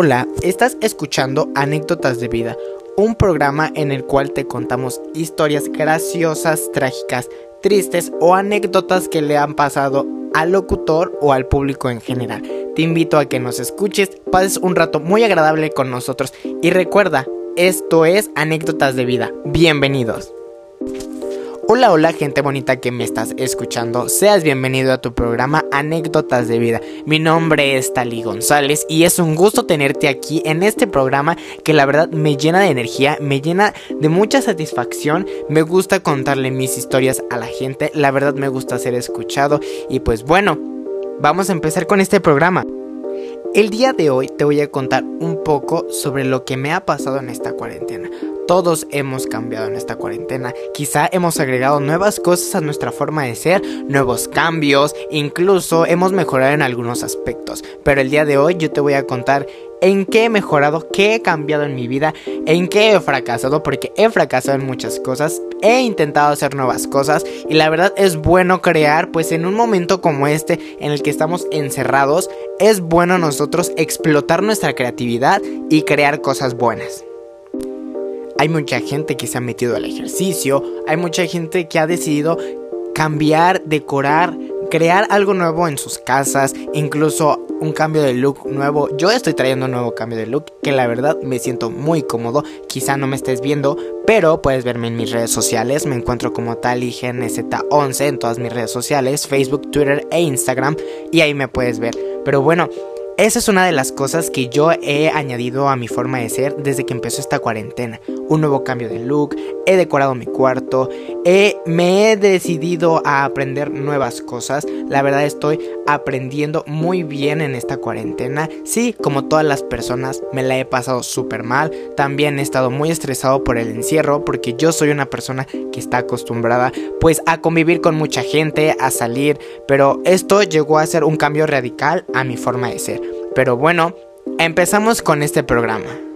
Hola, estás escuchando Anécdotas de Vida, un programa en el cual te contamos historias graciosas, trágicas, tristes o anécdotas que le han pasado al locutor o al público en general. Te invito a que nos escuches, pases un rato muy agradable con nosotros y recuerda, esto es Anécdotas de Vida. Bienvenidos. Hola, hola gente bonita que me estás escuchando, seas bienvenido a tu programa Anécdotas de Vida. Mi nombre es Tali González y es un gusto tenerte aquí en este programa que la verdad me llena de energía, me llena de mucha satisfacción, me gusta contarle mis historias a la gente, la verdad me gusta ser escuchado y pues bueno, vamos a empezar con este programa. El día de hoy te voy a contar un poco sobre lo que me ha pasado en esta cuarentena. Todos hemos cambiado en esta cuarentena. Quizá hemos agregado nuevas cosas a nuestra forma de ser, nuevos cambios, incluso hemos mejorado en algunos aspectos. Pero el día de hoy yo te voy a contar en qué he mejorado, qué he cambiado en mi vida, en qué he fracasado, porque he fracasado en muchas cosas, he intentado hacer nuevas cosas y la verdad es bueno crear, pues en un momento como este en el que estamos encerrados, es bueno nosotros explotar nuestra creatividad y crear cosas buenas. Hay mucha gente que se ha metido al ejercicio, hay mucha gente que ha decidido cambiar, decorar, crear algo nuevo en sus casas, incluso un cambio de look nuevo. Yo estoy trayendo un nuevo cambio de look que la verdad me siento muy cómodo. Quizá no me estés viendo, pero puedes verme en mis redes sociales. Me encuentro como tal IGNZ11 en todas mis redes sociales, Facebook, Twitter e Instagram y ahí me puedes ver. Pero bueno, esa es una de las cosas que yo he añadido a mi forma de ser desde que empezó esta cuarentena. Un nuevo cambio de look, he decorado mi cuarto, me he decidido a aprender nuevas cosas. La verdad estoy aprendiendo muy bien en esta cuarentena. Sí, como todas las personas, me la he pasado súper mal. También he estado muy estresado por el encierro porque yo soy una persona que está acostumbrada pues a convivir con mucha gente, a salir. Pero esto llegó a ser un cambio radical a mi forma de ser. Pero bueno, empezamos con este programa.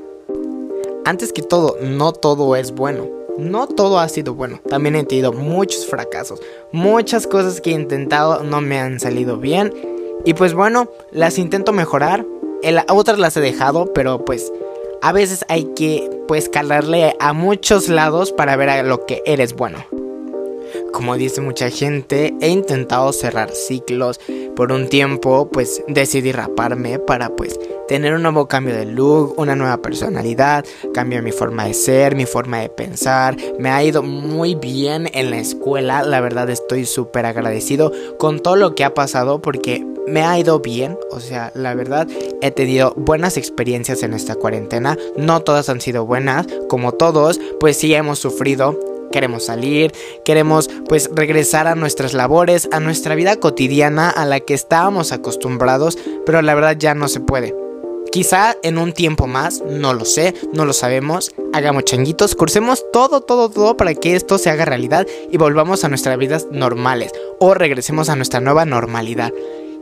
Antes que todo, no todo es bueno. No todo ha sido bueno. También he tenido muchos fracasos. Muchas cosas que he intentado no me han salido bien. Y pues bueno, las intento mejorar. otras las he dejado, pero pues a veces hay que pues calarle a muchos lados para ver a lo que eres bueno. Como dice mucha gente, he intentado cerrar ciclos. Por un tiempo, pues decidí raparme para pues tener un nuevo cambio de look, una nueva personalidad, cambio mi forma de ser, mi forma de pensar. Me ha ido muy bien en la escuela, la verdad estoy súper agradecido con todo lo que ha pasado porque me ha ido bien, o sea, la verdad he tenido buenas experiencias en esta cuarentena, no todas han sido buenas, como todos, pues sí hemos sufrido, queremos salir, queremos pues regresar a nuestras labores, a nuestra vida cotidiana a la que estábamos acostumbrados, pero la verdad ya no se puede. Quizá en un tiempo más, no lo sé, no lo sabemos. Hagamos changuitos, cursemos todo, todo, todo para que esto se haga realidad y volvamos a nuestras vidas normales o regresemos a nuestra nueva normalidad.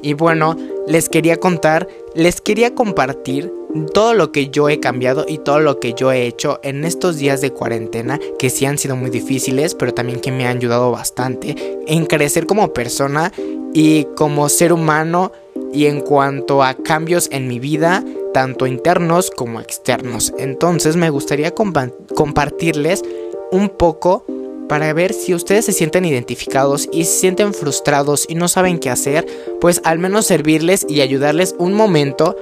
Y bueno, les quería contar, les quería compartir todo lo que yo he cambiado y todo lo que yo he hecho en estos días de cuarentena, que sí han sido muy difíciles, pero también que me han ayudado bastante en crecer como persona y como ser humano y en cuanto a cambios en mi vida, tanto internos como externos. Entonces me gustaría compartirles un poco para ver si ustedes se sienten identificados y se sienten frustrados y no saben qué hacer, pues al menos servirles y ayudarles un momento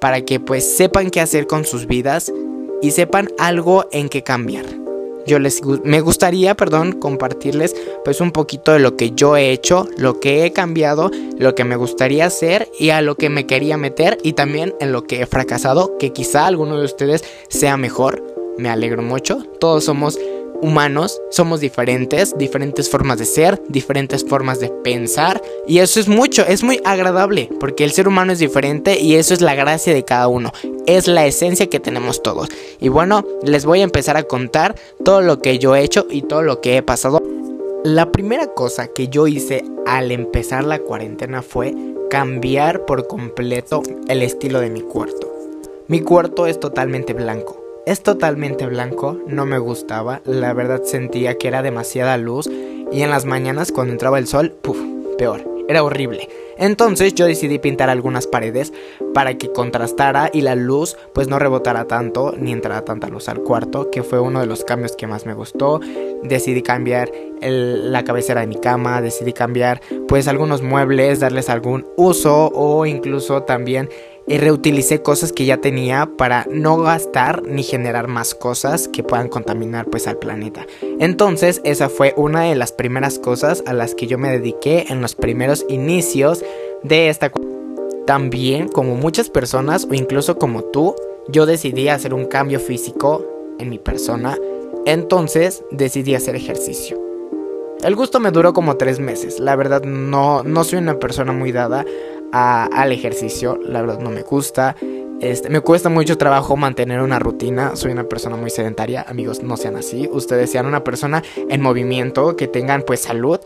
para que pues sepan qué hacer con sus vidas y sepan algo en qué cambiar. Yo les me gustaría, perdón, compartirles pues un poquito de lo que yo he hecho, lo que he cambiado, lo que me gustaría hacer y a lo que me quería meter y también en lo que he fracasado, que quizá alguno de ustedes sea mejor. Me alegro mucho. Todos somos humanos, somos diferentes, diferentes formas de ser, diferentes formas de pensar y eso es mucho, es muy agradable porque el ser humano es diferente y eso es la gracia de cada uno, es la esencia que tenemos todos. Y bueno, les voy a empezar a contar todo lo que yo he hecho y todo lo que he pasado. La primera cosa que yo hice al empezar la cuarentena fue cambiar por completo el estilo de mi cuarto. Mi cuarto es totalmente blanco es totalmente blanco, no me gustaba, la verdad sentía que era demasiada luz y en las mañanas cuando entraba el sol, puff, peor. era horrible. Entonces yo decidí pintar algunas paredes para que contrastara y la luz pues no rebotara tanto ni entrara tanta luz al cuarto, que fue uno de los cambios que más me gustó. Decidí cambiar la cabecera de mi cama, decidí cambiar pues algunos muebles, darles algún uso o incluso también y reutilicé cosas que ya tenía para no gastar ni generar más cosas que puedan contaminar pues al planeta. Entonces esa fue una de las primeras cosas a las que yo me dediqué en los primeros inicios de esta también como muchas personas o incluso como tú, yo decidí hacer un cambio físico en mi persona, entonces decidí hacer ejercicio. El gusto me duró como tres meses, la verdad no, no soy una persona muy dada al ejercicio, la verdad no me gusta. Este, me cuesta mucho trabajo mantener una rutina, soy una persona muy sedentaria, amigos, no sean así, ustedes sean una persona en movimiento, que tengan pues salud,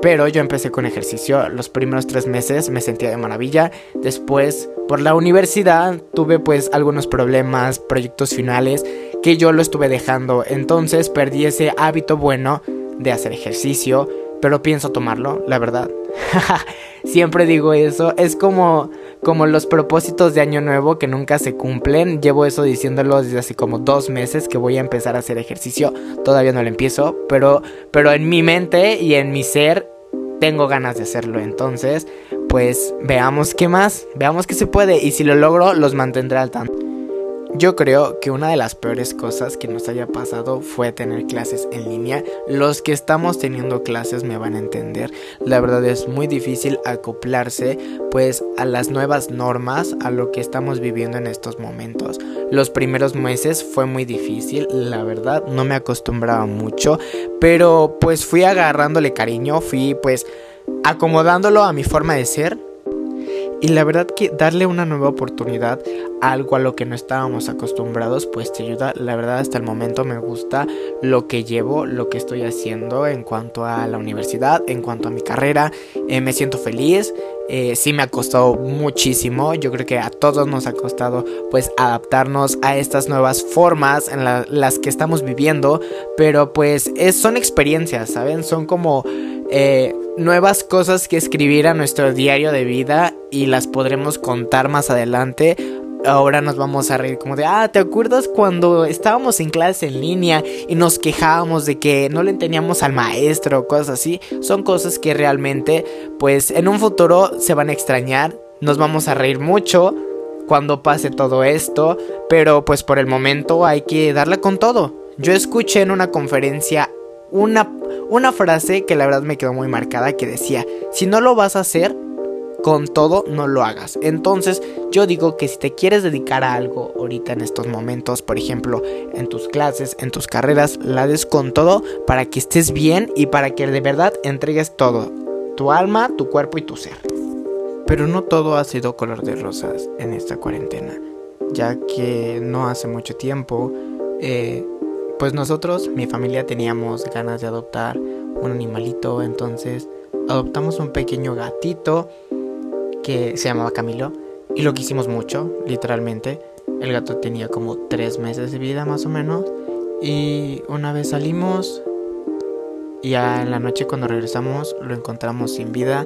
pero yo empecé con ejercicio, los primeros tres meses me sentía de maravilla, después por la universidad tuve pues algunos problemas, proyectos finales que yo lo estuve dejando, entonces perdí ese hábito bueno de hacer ejercicio, pero pienso tomarlo, la verdad. Siempre digo eso, es como como los propósitos de año nuevo que nunca se cumplen. Llevo eso diciéndolo desde hace como dos meses que voy a empezar a hacer ejercicio. Todavía no lo empiezo, pero, pero en mi mente y en mi ser tengo ganas de hacerlo. Entonces, pues veamos qué más, veamos qué se puede y si lo logro los mantendré al tanto. Yo creo que una de las peores cosas que nos haya pasado fue tener clases en línea. Los que estamos teniendo clases me van a entender. La verdad es muy difícil acoplarse pues a las nuevas normas, a lo que estamos viviendo en estos momentos. Los primeros meses fue muy difícil, la verdad, no me acostumbraba mucho, pero pues fui agarrándole cariño, fui pues acomodándolo a mi forma de ser y la verdad que darle una nueva oportunidad a algo a lo que no estábamos acostumbrados, pues te ayuda. La verdad hasta el momento me gusta lo que llevo, lo que estoy haciendo en cuanto a la universidad, en cuanto a mi carrera. Eh, me siento feliz. Eh, sí me ha costado muchísimo. Yo creo que a todos nos ha costado pues adaptarnos a estas nuevas formas en las que estamos viviendo. Pero pues son experiencias, ¿saben? Son como eh, nuevas cosas que escribir a nuestro diario de vida y las podremos contar más adelante. Ahora nos vamos a reír como de, ah, ¿te acuerdas cuando estábamos en clase en línea y nos quejábamos de que no le entendíamos al maestro o cosas así? Son cosas que realmente, pues en un futuro se van a extrañar, nos vamos a reír mucho cuando pase todo esto, pero pues por el momento hay que darle con todo. Yo escuché en una conferencia una una frase que la verdad me quedó muy marcada que decía, si no lo vas a hacer, con todo no lo hagas. Entonces yo digo que si te quieres dedicar a algo ahorita en estos momentos, por ejemplo, en tus clases, en tus carreras, la des con todo para que estés bien y para que de verdad entregues todo, tu alma, tu cuerpo y tu ser. Pero no todo ha sido color de rosas en esta cuarentena, ya que no hace mucho tiempo eh, pues nosotros, mi familia, teníamos ganas de adoptar un animalito, entonces adoptamos un pequeño gatito que se llamaba Camilo y lo quisimos mucho, literalmente. El gato tenía como tres meses de vida más o menos y una vez salimos ya en la noche cuando regresamos lo encontramos sin vida,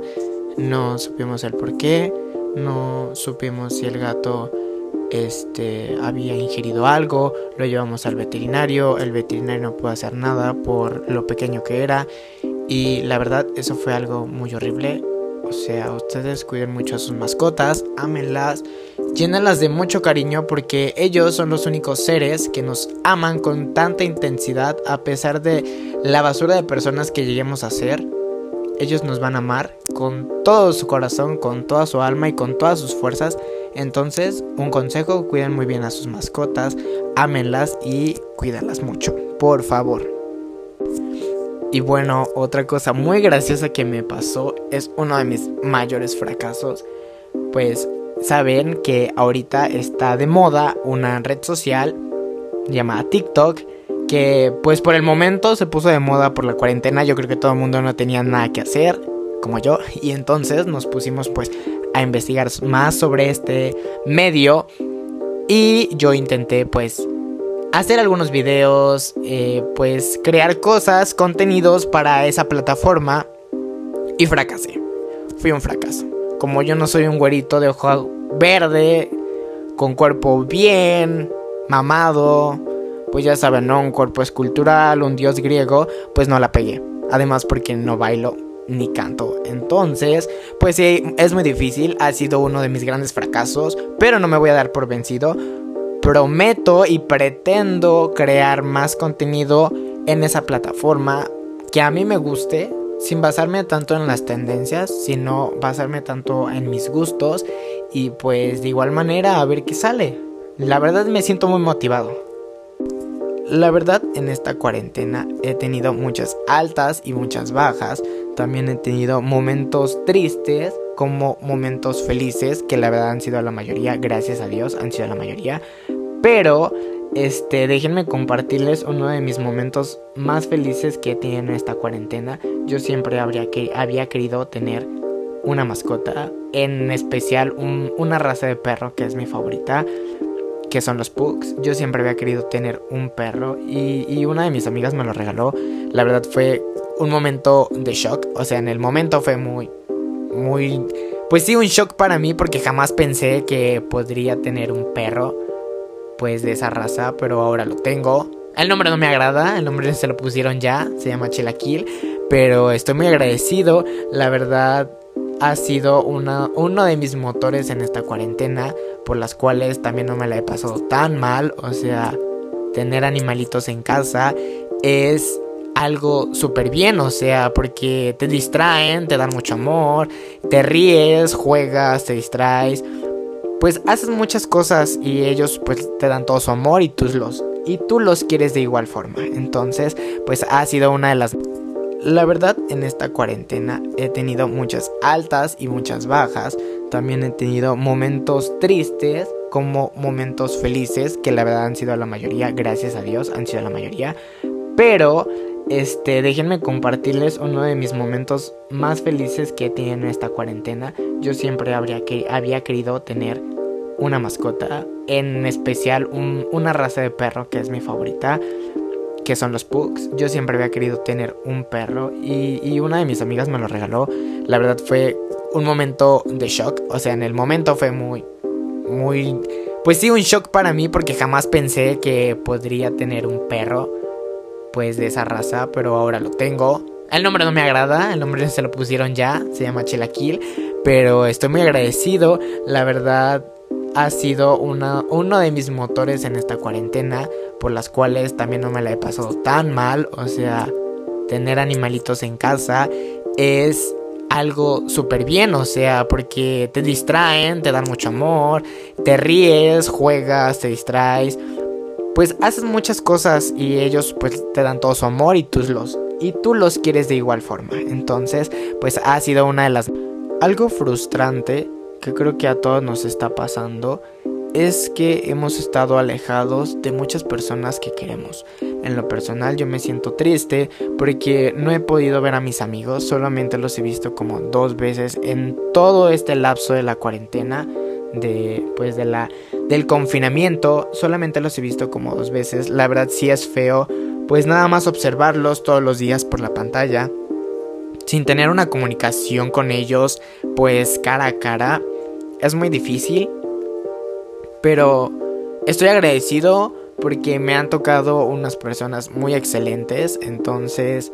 no supimos el por qué, no supimos si el gato este, había ingerido algo, lo llevamos al veterinario, el veterinario no pudo hacer nada por lo pequeño que era y la verdad eso fue algo muy horrible. O sea, ustedes cuiden mucho a sus mascotas, ámenlas, llénenlas de mucho cariño porque ellos son los únicos seres que nos aman con tanta intensidad a pesar de la basura de personas que lleguemos a ser. Ellos nos van a amar con todo su corazón, con toda su alma y con todas sus fuerzas entonces, un consejo, cuiden muy bien a sus mascotas, ámenlas y cuídalas mucho, por favor. Y bueno, otra cosa muy graciosa que me pasó es uno de mis mayores fracasos. Pues saben que ahorita está de moda una red social llamada TikTok que pues por el momento se puso de moda por la cuarentena. Yo creo que todo el mundo no tenía nada que hacer, como yo, y entonces nos pusimos pues a investigar más sobre este medio y yo intenté pues hacer algunos videos, eh, pues crear cosas, contenidos para esa plataforma y fracasé. fui un fracaso. Como yo no soy un güerito de ojo verde, con cuerpo bien, mamado, pues ya saben, ¿no? Un cuerpo escultural, un dios griego, pues no la pegué. Además porque no bailo ni canto. Entonces, pues sí, es muy difícil, ha sido uno de mis grandes fracasos, pero no me voy a dar por vencido. Prometo y pretendo crear más contenido en esa plataforma que a mí me guste, sin basarme tanto en las tendencias, sino basarme tanto en mis gustos y pues de igual manera a ver qué sale. La verdad me siento muy motivado. La verdad en esta cuarentena he tenido muchas altas y muchas bajas, también he tenido momentos tristes como momentos felices, que la verdad han sido la mayoría, gracias a Dios, han sido la mayoría, pero este, déjenme compartirles uno de mis momentos más felices que he tenido en esta cuarentena. Yo siempre habría que, había querido tener una mascota, en especial una raza de perro que es mi favorita, que son los pugs. Yo siempre había querido tener un perro y, y una de mis amigas me lo regaló. La verdad fue un momento de shock, o sea, en el momento fue muy, muy, pues sí, un shock para mí porque jamás pensé que podría tener un perro pues de esa raza, pero ahora lo tengo. El nombre no me agrada, el nombre se lo pusieron ya, se llama Chilaquil, pero estoy muy agradecido, la verdad ha sido una, uno de mis motores en esta cuarentena, por las cuales también no me la he pasado tan mal, o sea, tener animalitos en casa es algo súper bien, o sea, porque te distraen, te dan mucho amor, te ríes, juegas, te distraes pues haces muchas cosas y ellos pues te dan todo su amor y tú los y tú los quieres de igual forma. Entonces, pues ha sido una de las la verdad, en esta cuarentena he tenido muchas altas y muchas bajas. También he tenido momentos tristes como momentos felices, que la verdad han sido la mayoría, gracias a Dios, han sido la mayoría. Pero este, déjenme compartirles uno de mis momentos más felices que he tenido en esta cuarentena. Yo siempre habría que, había querido tener una mascota, en especial una raza de perro que es mi favorita, que son los pugs. Yo siempre había querido tener un perro y, y una de mis amigas me lo regaló. La verdad fue un momento de shock, o sea, en el momento fue muy, muy, pues sí, un shock para mí porque jamás pensé que podría tener un perro pues de esa raza, pero ahora lo tengo. El nombre no me agrada, el nombre se lo pusieron ya, se llama Chilaquil, pero estoy muy agradecido, la verdad ha sido una, uno de mis motores en esta cuarentena, por las cuales también no me la he pasado tan mal, o sea, tener animalitos en casa es algo súper bien, o sea, porque te distraen, te dan mucho amor, te ríes, juegas, te distraes pues haces muchas cosas y ellos pues te dan todo su amor y tú los y tú los quieres de igual forma. Entonces, pues ha sido una de las algo frustrante que creo que a todos nos está pasando es que hemos estado alejados de muchas personas que queremos. En lo personal yo me siento triste porque no he podido ver a mis amigos, solamente los he visto como dos veces en todo este lapso de la cuarentena de pues de la del confinamiento solamente los he visto como dos veces la verdad sí es feo pues nada más observarlos todos los días por la pantalla sin tener una comunicación con ellos pues cara a cara es muy difícil. Pero estoy agradecido porque me han tocado unas personas muy excelentes. Entonces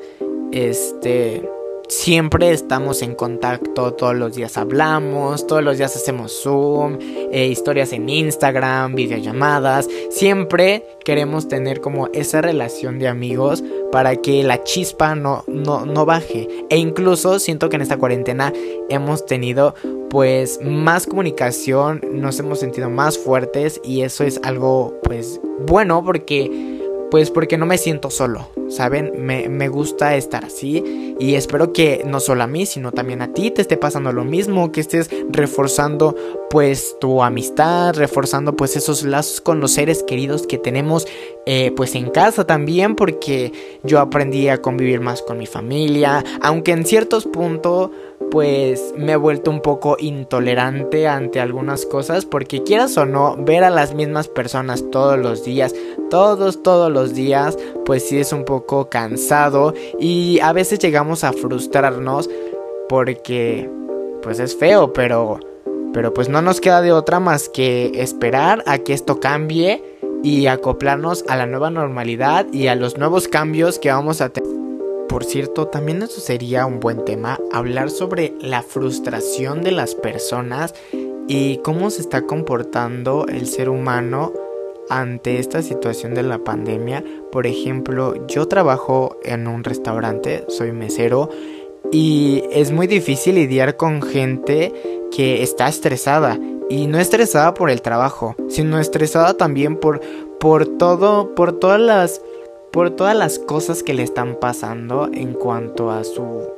este siempre estamos en contacto, todos los días hablamos, todos los días hacemos Zoom, eh, historias en Instagram, videollamadas, siempre queremos tener como esa relación de amigos para que la chispa no, no, no baje. E incluso siento que en esta cuarentena hemos tenido pues más comunicación, nos hemos sentido más fuertes y eso es algo pues bueno porque pues porque no me siento solo, ¿saben? Me, me, gusta estar así y espero que no solo a mí, sino también a ti te esté pasando lo mismo, que estés reforzando pues tu amistad, reforzando pues esos lazos con los seres queridos que tenemos eh, pues en casa también, porque yo aprendí a convivir más con mi familia, aunque en ciertos puntos pues me he vuelto un poco intolerante ante algunas cosas porque quieras o no ver a las mismas personas todos los días, todos todos los días, pues sí es un poco cansado y a veces llegamos a frustrarnos porque pues es feo, pero pero pues no nos queda de otra más que esperar a que esto cambie y acoplarnos a la nueva normalidad y a los nuevos cambios que vamos a tener. Por cierto, también eso sería un buen tema, hablar sobre la frustración de las personas y cómo se está comportando el ser humano ante esta situación de la pandemia. Por ejemplo, yo trabajo en un restaurante, soy mesero y es muy difícil lidiar con gente que está estresada y no estresada por el trabajo, sino estresada también por por todo por todas las por todas las cosas que le están pasando en cuanto a su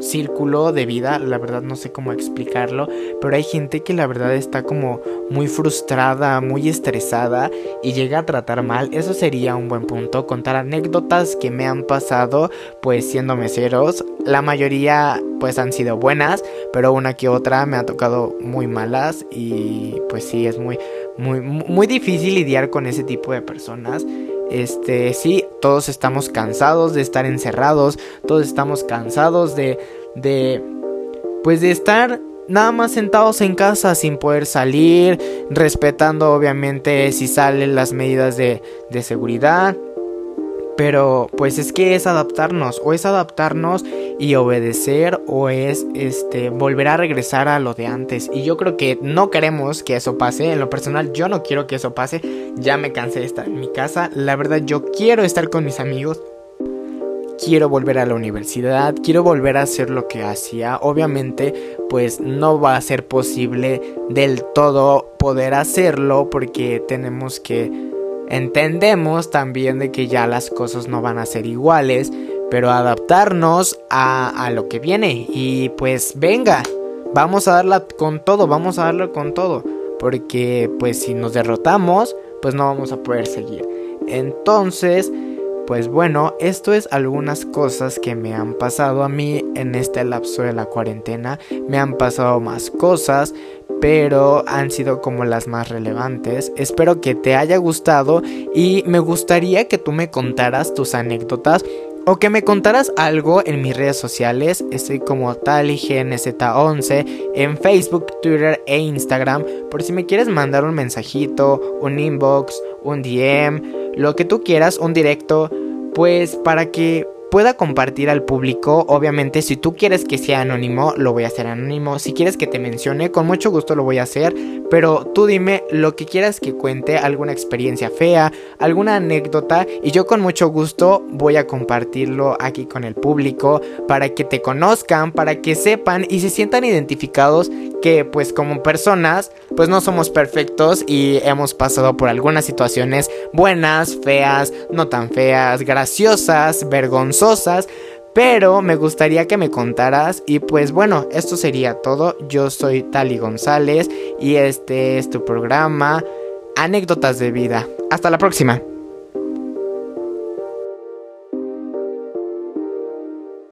círculo de vida, la verdad no sé cómo explicarlo, pero hay gente que la verdad está como muy frustrada, muy estresada y llega a tratar mal. Eso sería un buen punto, contar anécdotas que me han pasado pues siendo meseros. La mayoría pues han sido buenas, pero una que otra me ha tocado muy malas y pues sí es muy muy muy difícil lidiar con ese tipo de personas. Este, sí, todos estamos cansados de estar encerrados, todos estamos cansados de, de, pues de estar nada más sentados en casa sin poder salir, respetando obviamente si salen las medidas de, de seguridad. Pero pues es que es adaptarnos, o es adaptarnos y obedecer, o es este volver a regresar a lo de antes. Y yo creo que no queremos que eso pase. En lo personal, yo no quiero que eso pase. Ya me cansé de estar en mi casa. La verdad, yo quiero estar con mis amigos. Quiero volver a la universidad, quiero volver a hacer lo que hacía. Obviamente, pues no va a ser posible del todo poder hacerlo porque tenemos que Entendemos también de que ya las cosas no van a ser iguales, pero adaptarnos a, lo que viene. Y pues venga, vamos a darla con todo, vamos a darlo con todo. Porque pues si nos derrotamos, pues no vamos a poder seguir. Entonces, pues bueno, esto es algunas cosas que me han pasado a mí en este lapso de la cuarentena. Me han pasado más cosas, pero han sido como las más relevantes. Espero que te haya gustado y me gustaría que tú me contaras tus anécdotas o que me contaras algo en mis redes sociales. Estoy como TaliGNZ11 en Facebook, Twitter e Instagram. Por si me quieres mandar un mensajito, un inbox, un DM, lo que tú quieras, un directo, pues para que pueda compartir al público. Obviamente, si tú quieres que sea anónimo, lo voy a hacer anónimo. Si quieres que te mencione, con mucho gusto lo voy a hacer. Pero tú dime lo que quieras que cuente, alguna experiencia fea, alguna anécdota. Y yo con mucho gusto voy a compartirlo aquí con el público para que te conozcan, para que sepan y se sientan identificados que pues como personas pues no somos perfectos y hemos pasado por algunas situaciones buenas, feas, no tan feas, graciosas, vergonzosas. Pero me gustaría que me contaras y pues bueno, esto sería todo. Yo soy Tali González y este es tu programa Anécdotas de vida. Hasta la próxima.